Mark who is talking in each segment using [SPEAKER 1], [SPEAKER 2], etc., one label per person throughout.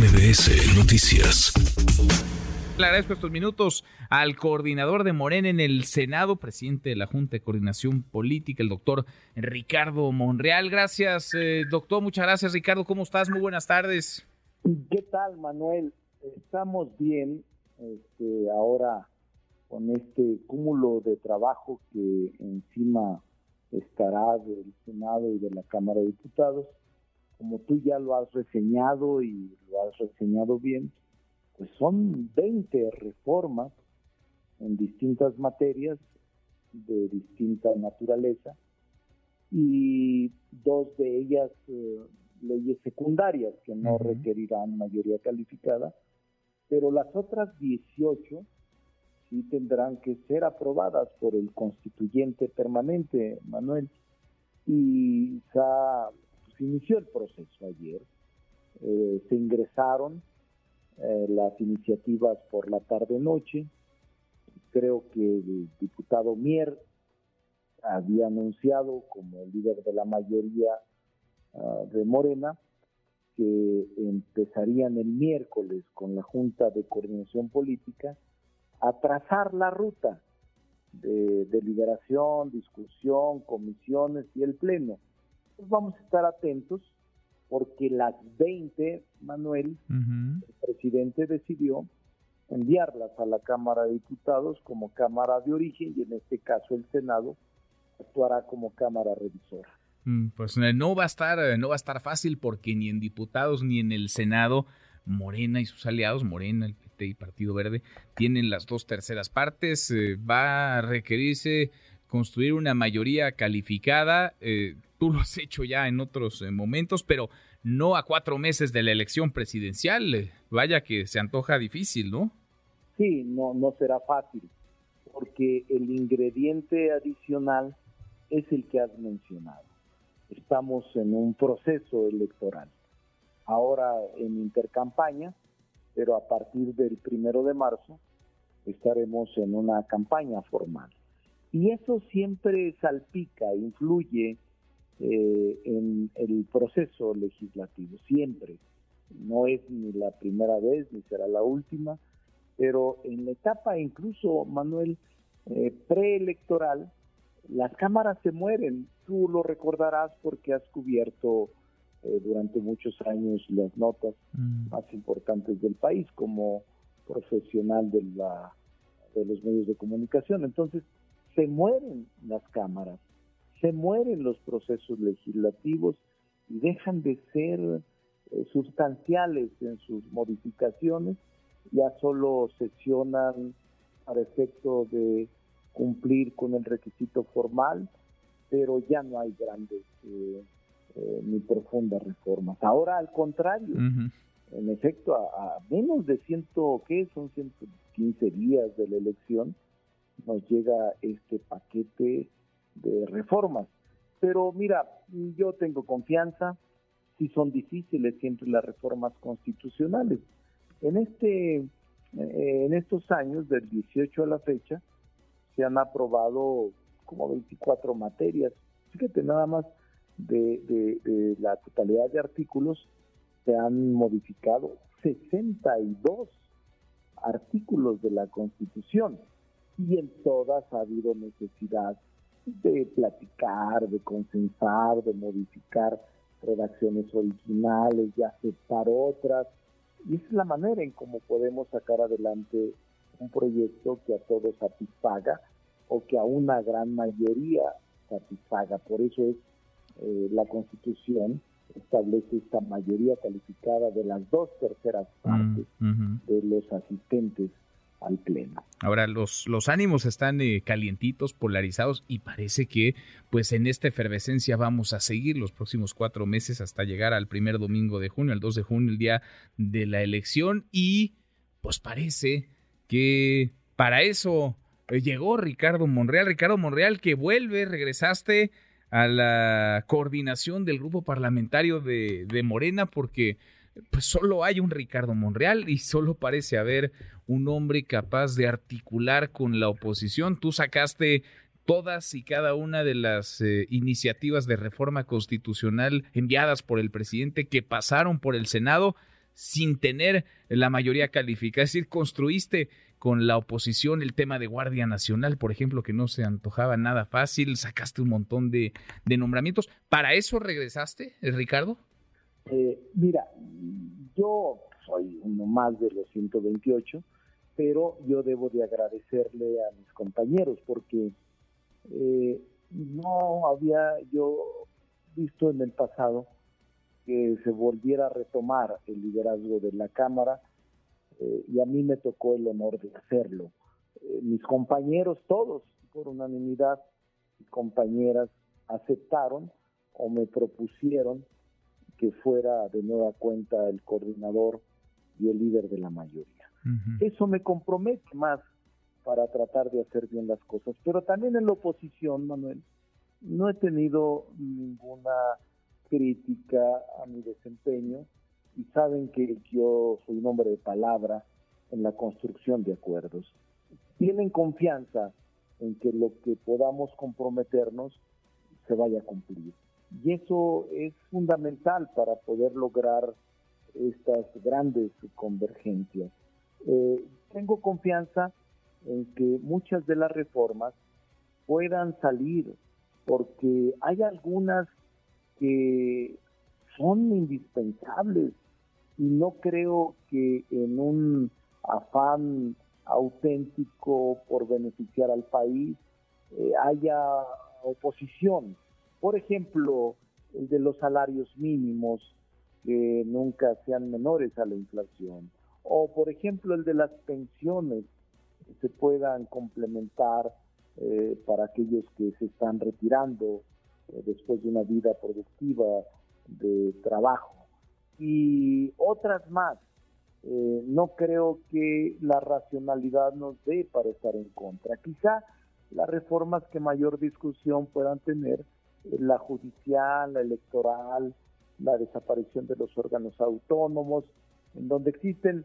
[SPEAKER 1] MBS Noticias.
[SPEAKER 2] Le agradezco estos minutos al coordinador de Morena en el Senado, presidente de la Junta de Coordinación Política, el doctor Ricardo Monreal. Gracias, eh, doctor. Muchas gracias, Ricardo. ¿Cómo estás? Muy buenas tardes.
[SPEAKER 3] ¿Qué tal, Manuel? Estamos bien. Este, ahora con este cúmulo de trabajo que encima estará del Senado y de la Cámara de Diputados. Como tú ya lo has reseñado y lo has reseñado bien, pues son 20 reformas en distintas materias de distinta naturaleza y dos de ellas eh, leyes secundarias que no requerirán mayoría calificada, pero las otras 18 sí tendrán que ser aprobadas por el constituyente permanente, Manuel. Y ya pues, inició el proceso ayer. Eh, se ingresaron eh, las iniciativas por la tarde-noche. Creo que el diputado Mier había anunciado como líder de la mayoría ah, de Morena que empezarían el miércoles con la Junta de Coordinación Política a trazar la ruta de deliberación, discusión, comisiones y el pleno. Pues vamos a estar atentos porque las 20, Manuel, el presidente decidió enviarlas a la Cámara de Diputados como Cámara de Origen y en este caso el Senado actuará como Cámara Revisora.
[SPEAKER 2] Mm, pues eh, no va a estar, eh, no va a estar fácil porque ni en diputados ni en el Senado Morena y sus aliados, Morena, el PT y Partido Verde, tienen las dos terceras partes. Eh, va a requerirse construir una mayoría calificada. Eh, tú lo has hecho ya en otros eh, momentos, pero no a cuatro meses de la elección presidencial. vaya que se antoja difícil, ¿no?
[SPEAKER 3] Sí, no, no será fácil, porque el ingrediente adicional es el que has mencionado. Estamos en un proceso electoral ahora en intercampaña, pero a partir del primero de marzo estaremos en una campaña formal. Y eso siempre salpica, influye eh, en el proceso legislativo, siempre. No es ni la primera vez ni será la última, pero en la etapa incluso, Manuel, eh, preelectoral, las cámaras se mueren. Tú lo recordarás porque has cubierto eh, durante muchos años las notas mm. más importantes del país como profesional de, la, de los medios de comunicación. Entonces, se mueren las cámaras, se mueren los procesos legislativos y dejan de ser eh, sustanciales en sus modificaciones, ya solo sesionan para efecto de cumplir con el requisito formal, pero ya no hay grandes eh, eh, ni profundas reformas. Ahora, al contrario, en efecto, a, menos de ciento, ¿qué? Son 115 días de la elección, nos llega este paquete de reformas. Pero mira, yo tengo confianza, si son difíciles siempre las reformas constitucionales. En este eh, en estos años, del 18 a la fecha, se han aprobado como 24 materias. Fíjate, nada más de, la totalidad de artículos se han modificado 62 artículos de la Constitución y en todas ha habido necesidad de platicar, de consensar, de modificar redacciones originales, de aceptar otras. Y esa es la manera en cómo podemos sacar adelante un proyecto que a todos satisfaga o que a una gran mayoría satisfaga. Por eso es eh, la Constitución establece esta mayoría calificada de las dos terceras mm, partes de los asistentes al Pleno.
[SPEAKER 2] Ahora, los, los ánimos están eh, calientitos, polarizados y parece que pues en esta efervescencia vamos a seguir los próximos cuatro meses hasta llegar al primer domingo de junio, al 2 de junio, el día de la elección y pues parece que para eso eh, llegó Ricardo Monreal. Ricardo Monreal que vuelve, regresaste a la coordinación del grupo parlamentario de, Morena porque pues solo hay un Ricardo Monreal y solo parece haber un hombre capaz de articular con la oposición. Tú sacaste todas y cada una de las eh, iniciativas de reforma constitucional enviadas por el presidente que pasaron por el Senado sin tener la mayoría calificada. Es decir, construiste con la oposición el tema de Guardia Nacional, por ejemplo, que no se antojaba nada fácil, sacaste un montón de, nombramientos. ¿Para eso regresaste, Ricardo?
[SPEAKER 3] Eh, mira, yo soy uno más de los 128, pero yo debo de agradecerle a mis compañeros porque eh, no había yo visto en el pasado que se volviera a retomar el liderazgo de la Cámara eh, y a mí me tocó el honor de hacerlo. Eh, mis compañeros, todos por unanimidad, compañeras aceptaron o me propusieron que fuera de nueva cuenta el coordinador y el líder de la mayoría. Eso me compromete más para tratar de hacer bien las cosas. Pero también en la oposición, Manuel, no he tenido ninguna crítica a mi desempeño y saben que yo soy un hombre de palabra en la construcción de acuerdos. Tienen confianza en que lo que podamos comprometernos se vaya a cumplir. Y eso es fundamental para poder lograr estas grandes convergencias. Eh, tengo confianza en que muchas de las reformas puedan salir, porque hay algunas que son indispensables y no creo que en un afán auténtico por beneficiar al país eh, haya oposición. Por ejemplo, el de los salarios mínimos que nunca sean menores a la inflación. O, por ejemplo, el de las pensiones que se puedan complementar eh, para aquellos que se están retirando eh, después de una vida productiva de trabajo y otras más. Eh, no creo que la racionalidad nos dé para estar en contra. Quizá las reformas que mayor discusión puedan tener, la judicial, la electoral, la desaparición de los órganos autónomos, en donde existen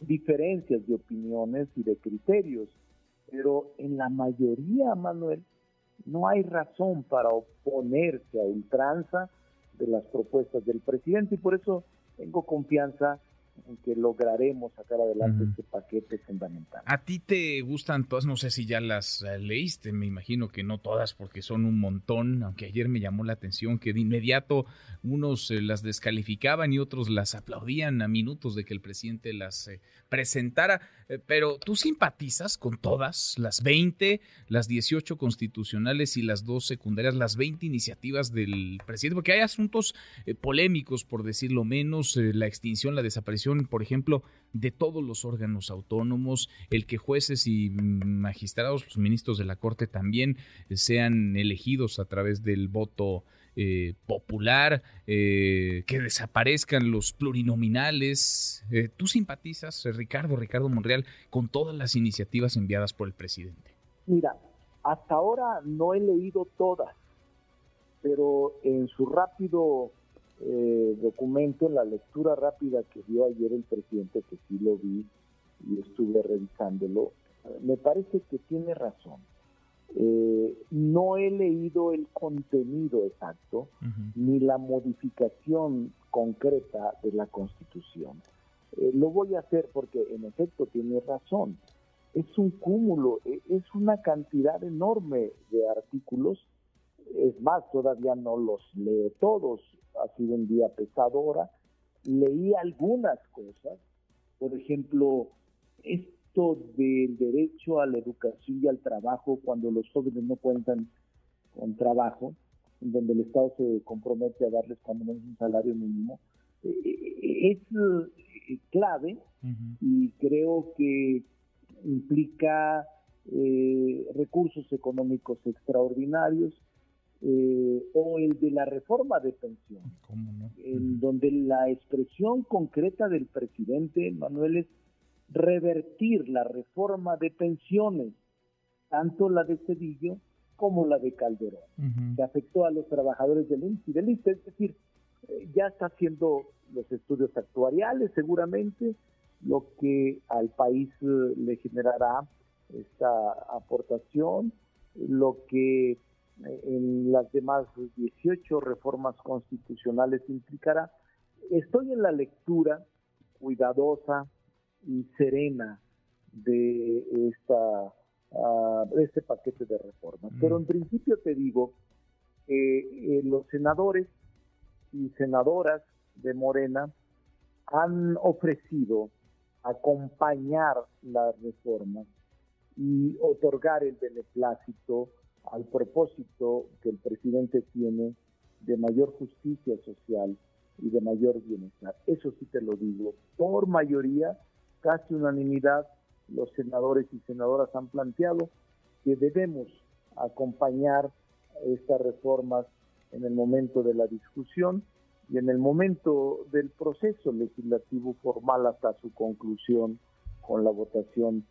[SPEAKER 3] diferencias de opiniones y de criterios, pero en la mayoría, Manuel, no hay razón para oponerse a ultranza de las propuestas del presidente y por eso tengo confianza en que lograremos sacar adelante este paquete fundamental.
[SPEAKER 2] ¿A ti te gustan todas? No sé si ya las eh, leíste, me imagino que no todas porque son un montón, aunque ayer me llamó la atención que de inmediato unos eh, las descalificaban y otros las aplaudían a minutos de que el presidente las eh, presentara. pero tú simpatizas con todas, las 20, las 18 constitucionales y las dos secundarias, las 20 iniciativas del presidente, porque hay asuntos polémicos, por decirlo menos, la extinción, la desaparición por ejemplo, de todos los órganos autónomos, el que jueces y magistrados, los ministros de la Corte también sean elegidos a través del voto eh, popular, eh, que desaparezcan los plurinominales. Eh, ¿Tú simpatizas, Ricardo, Ricardo Monreal, con todas las iniciativas enviadas por el presidente?
[SPEAKER 3] Mira, hasta ahora no he leído todas, pero en su rápido eh, documento, en la lectura rápida que dio ayer el presidente, que sí lo vi y estuve revisándolo, me parece que tiene razón. Eh, no he leído el contenido exacto ni la modificación concreta de la Constitución. Eh, lo voy a hacer porque en efecto tiene razón. Es un cúmulo, e, es una cantidad enorme de artículos. Es más, todavía no los leo todos. Ha sido un día pesado ahora. Leí algunas cosas, por ejemplo, esto del derecho a la educación y al trabajo cuando los jóvenes no cuentan con trabajo, donde el Estado se compromete a darles cuando menos un salario mínimo, eh, eh, es eh, clave y creo que implica recursos económicos extraordinarios o el de la reforma de pensión, en donde la expresión concreta del presidente Manuel es revertir la reforma de pensiones, tanto la de Cedillo como la de Calderón, que afectó a los trabajadores del IMSS y del ISTE, es decir, eh, ya está haciendo los estudios actuariales seguramente, lo que al país eh, le generará esta aportación, lo que en las demás 18 reformas constitucionales implicará. Estoy en la lectura cuidadosa y serena de esta ah, este paquete de reformas. Pero en principio te digo que eh, los senadores y senadoras de Morena han ofrecido acompañar las reformas y otorgar el beneplácito al propósito que el presidente tiene de mayor justicia social y de mayor bienestar. Eso sí te lo digo, por mayoría, casi unanimidad, los senadores y senadoras han planteado que debemos acompañar estas reformas en el momento de la discusión y en el momento del proceso legislativo formal hasta su conclusión con la votación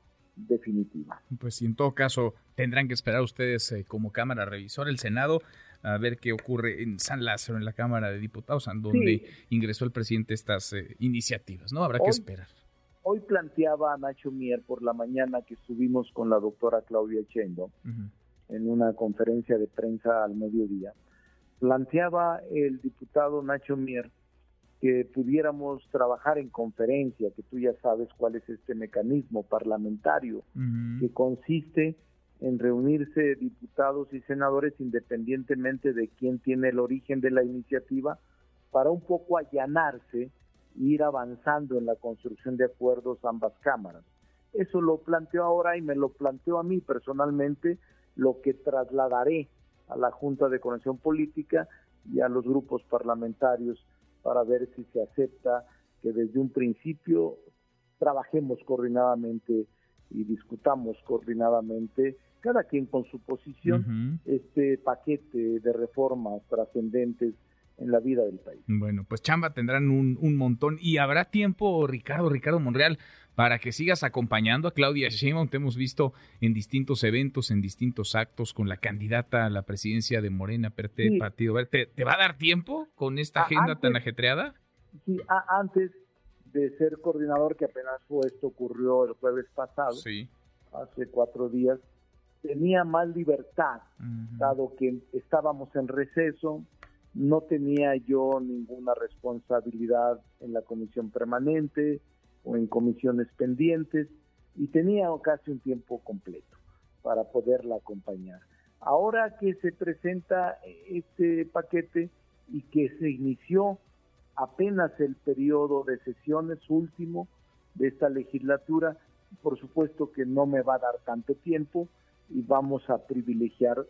[SPEAKER 3] definitiva.
[SPEAKER 2] Pues en todo caso tendrán que esperar ustedes eh, como Cámara Revisora, el Senado, a ver qué ocurre en San Lázaro, en la Cámara de Diputados, en donde ingresó el presidente estas eh, iniciativas, ¿no? Habrá que esperar.
[SPEAKER 3] Hoy planteaba a Nacho Mier por la mañana que estuvimos con la doctora Claudia Chendo en una conferencia de prensa al mediodía, planteaba el diputado Nacho Mier que pudiéramos trabajar en conferencia, que tú ya sabes cuál es este mecanismo parlamentario, que consiste en reunirse diputados y senadores independientemente de quién tiene el origen de la iniciativa, para un poco allanarse e ir avanzando en la construcción de acuerdos ambas cámaras. Eso lo planteo ahora y me lo planteo a mí personalmente, lo que trasladaré a la Junta de Conexión Política y a los grupos parlamentarios para ver si se acepta que desde un principio trabajemos coordinadamente y discutamos coordinadamente, cada quien con su posición, este paquete de reformas trascendentes en la vida del país.
[SPEAKER 2] Bueno, pues chamba tendrán un, un montón y habrá tiempo, Ricardo, Ricardo Monreal, para que sigas acompañando a Claudia Sheinbaum. Te hemos visto en distintos eventos, en distintos actos con la candidata a la presidencia de Morena, Perte Partido Verde. ¿Te, va a dar tiempo con esta agenda tan ajetreada?
[SPEAKER 3] Sí, antes de ser coordinador, que apenas fue esto ocurrió el jueves pasado, hace cuatro días, tenía más libertad, dado que estábamos en receso, no tenía yo ninguna responsabilidad en la comisión permanente, o en comisiones pendientes y tenía casi un tiempo completo para poderla acompañar. Ahora que se presenta este paquete y que se inició apenas el periodo de sesiones último de esta legislatura, por supuesto que no me va a dar tanto tiempo y vamos a privilegiar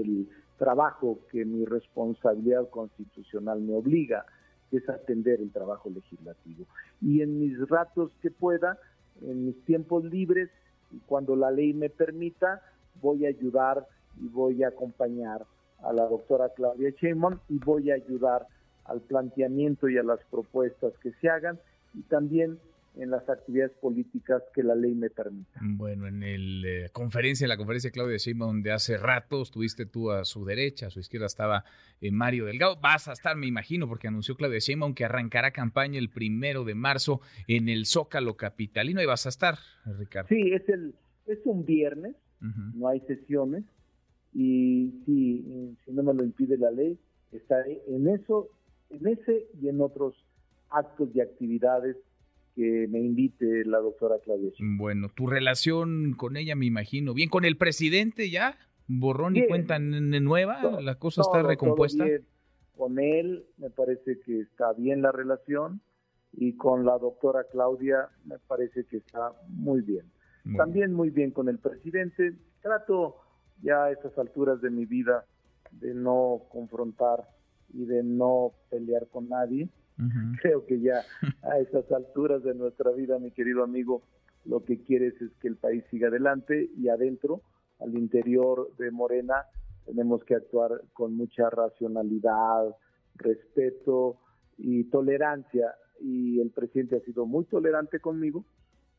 [SPEAKER 3] el trabajo que mi responsabilidad constitucional me obliga es atender el trabajo legislativo. Y en mis ratos que pueda, en mis tiempos libres, y cuando la ley me permita, voy a ayudar y voy a acompañar a la doctora Claudia Sheinbaum y voy a ayudar al planteamiento y a las propuestas que se hagan y también en las actividades políticas que la ley me permita.
[SPEAKER 2] Bueno, en el eh, conferencia, en la conferencia de Claudia Sheinbaum, donde hace rato estuviste tú a su derecha, a su izquierda estaba eh, Mario Delgado. Vas a estar, me imagino, porque anunció Claudia Sheinbaum que arrancará campaña el primero de marzo en el Zócalo Capitalino y vas a estar, Ricardo.
[SPEAKER 3] Sí, es el es un viernes, no hay sesiones y si, si no me lo impide la ley, estaré en eso, en ese y en otros actos y actividades que me invite la doctora Claudia.
[SPEAKER 2] Bueno, tu relación con ella me imagino, bien con el presidente ya, borrón y cuenta nueva, la cosa está recompuesta.
[SPEAKER 3] Con él me parece que está bien la relación y con la doctora Claudia me parece que está muy bien. También muy bien con el presidente. Trato ya a estas alturas de mi vida de no confrontar y de no pelear con nadie Creo que ya a esas alturas de nuestra vida, mi querido amigo, lo que quieres es que el país siga adelante y adentro, al interior de Morena, tenemos que actuar con mucha racionalidad, respeto y tolerancia. Y el presidente ha sido muy tolerante conmigo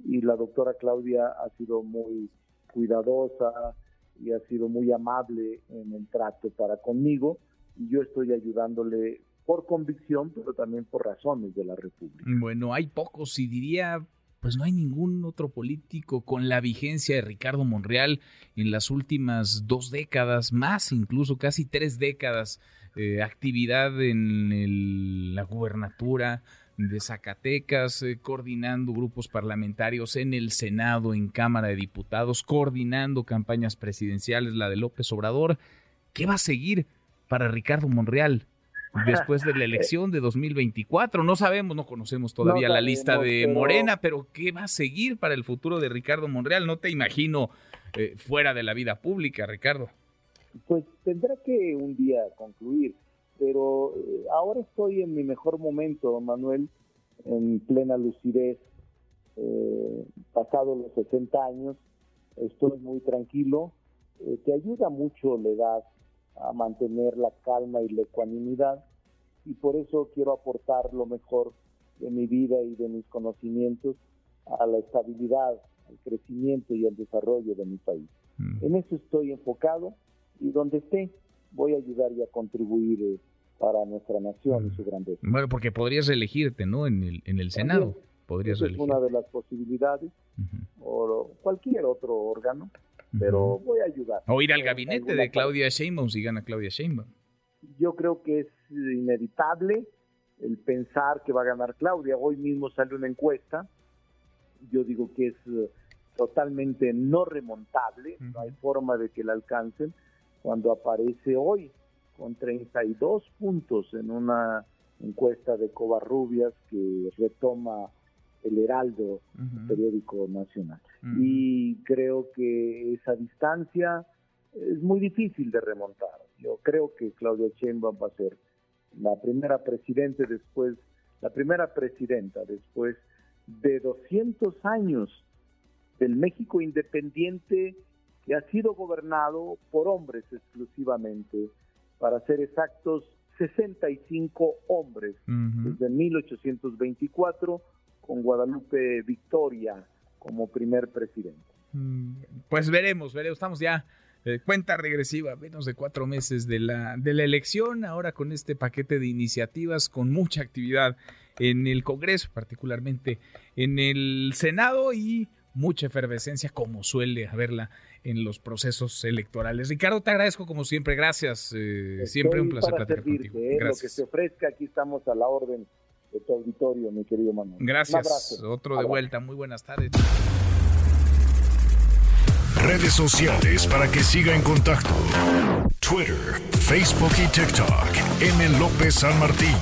[SPEAKER 3] y la doctora Claudia ha sido muy cuidadosa y ha sido muy amable en el trato para conmigo y yo estoy ayudándole por convicción, pero también por razones de la República.
[SPEAKER 2] Bueno, hay pocos y diría pues no hay ningún otro político con la vigencia de Ricardo Monreal en las últimas dos décadas, más incluso casi tres décadas, eh, actividad en la gubernatura de Zacatecas, eh, coordinando grupos parlamentarios en el Senado, en Cámara de Diputados, coordinando campañas presidenciales, la de López Obrador. ¿Qué va a seguir para Ricardo Monreal? Después de la elección de 2024. No sabemos, no conocemos todavía la lista de Morena, pero ¿qué va a seguir para el futuro de Ricardo Monreal? No te imagino eh, fuera de la vida pública, Ricardo.
[SPEAKER 3] Pues tendrá que un día concluir, pero eh, ahora estoy en mi mejor momento, Manuel, en plena lucidez, eh, pasado los 60 años, estoy muy tranquilo, te ayuda mucho la edad a mantener la calma y la ecuanimidad y por eso quiero aportar lo mejor de mi vida y de mis conocimientos a la estabilidad, al crecimiento y al desarrollo de mi país. Mm. En eso estoy enfocado y donde esté voy a ayudar y a contribuir eh, para nuestra nación y mm. su grandeza.
[SPEAKER 2] Bueno, porque podrías elegirte, ¿no? En el, en el Senado. Podrías
[SPEAKER 3] es una de las posibilidades, o cualquier otro órgano pero voy a ayudar.
[SPEAKER 2] O ir al gabinete de Claudia Sheinbaum si gana Claudia Sheinbaum.
[SPEAKER 3] Yo creo que es inevitable el pensar que va a ganar Claudia. Hoy mismo sale una encuesta, yo digo que es eh, totalmente no remontable, no hay forma de que la alcancen, cuando aparece hoy con 32 puntos en una encuesta de Covarrubias que retoma el Heraldo, periódico nacional. Y creo que esa distancia es muy difícil de remontar. Yo creo que Claudia Sheinbaum va a ser la primera presidente después, la primera presidenta después de 200 años del México independiente que ha sido gobernado por hombres exclusivamente, para ser exactos, 65 hombres, desde 1824 con Guadalupe Victoria como primer presidente.
[SPEAKER 2] Mm, pues veremos, veremos, estamos ya eh, cuenta regresiva, menos de cuatro meses de la, de la elección, ahora con este paquete de iniciativas, con mucha actividad en el Congreso, particularmente en el Senado y mucha efervescencia como suele haberla en los procesos electorales. Ricardo, te agradezco como siempre, gracias, eh, siempre un placer platicar contigo.
[SPEAKER 3] ¿eh? Lo que se ofrezca, aquí estamos a la orden de tu auditorio, mi querido Manuel.
[SPEAKER 2] Gracias. Otro de vuelta. Muy buenas tardes.
[SPEAKER 1] Redes sociales para que siga en contacto: Twitter, Facebook y TikTok. M. López San Martín.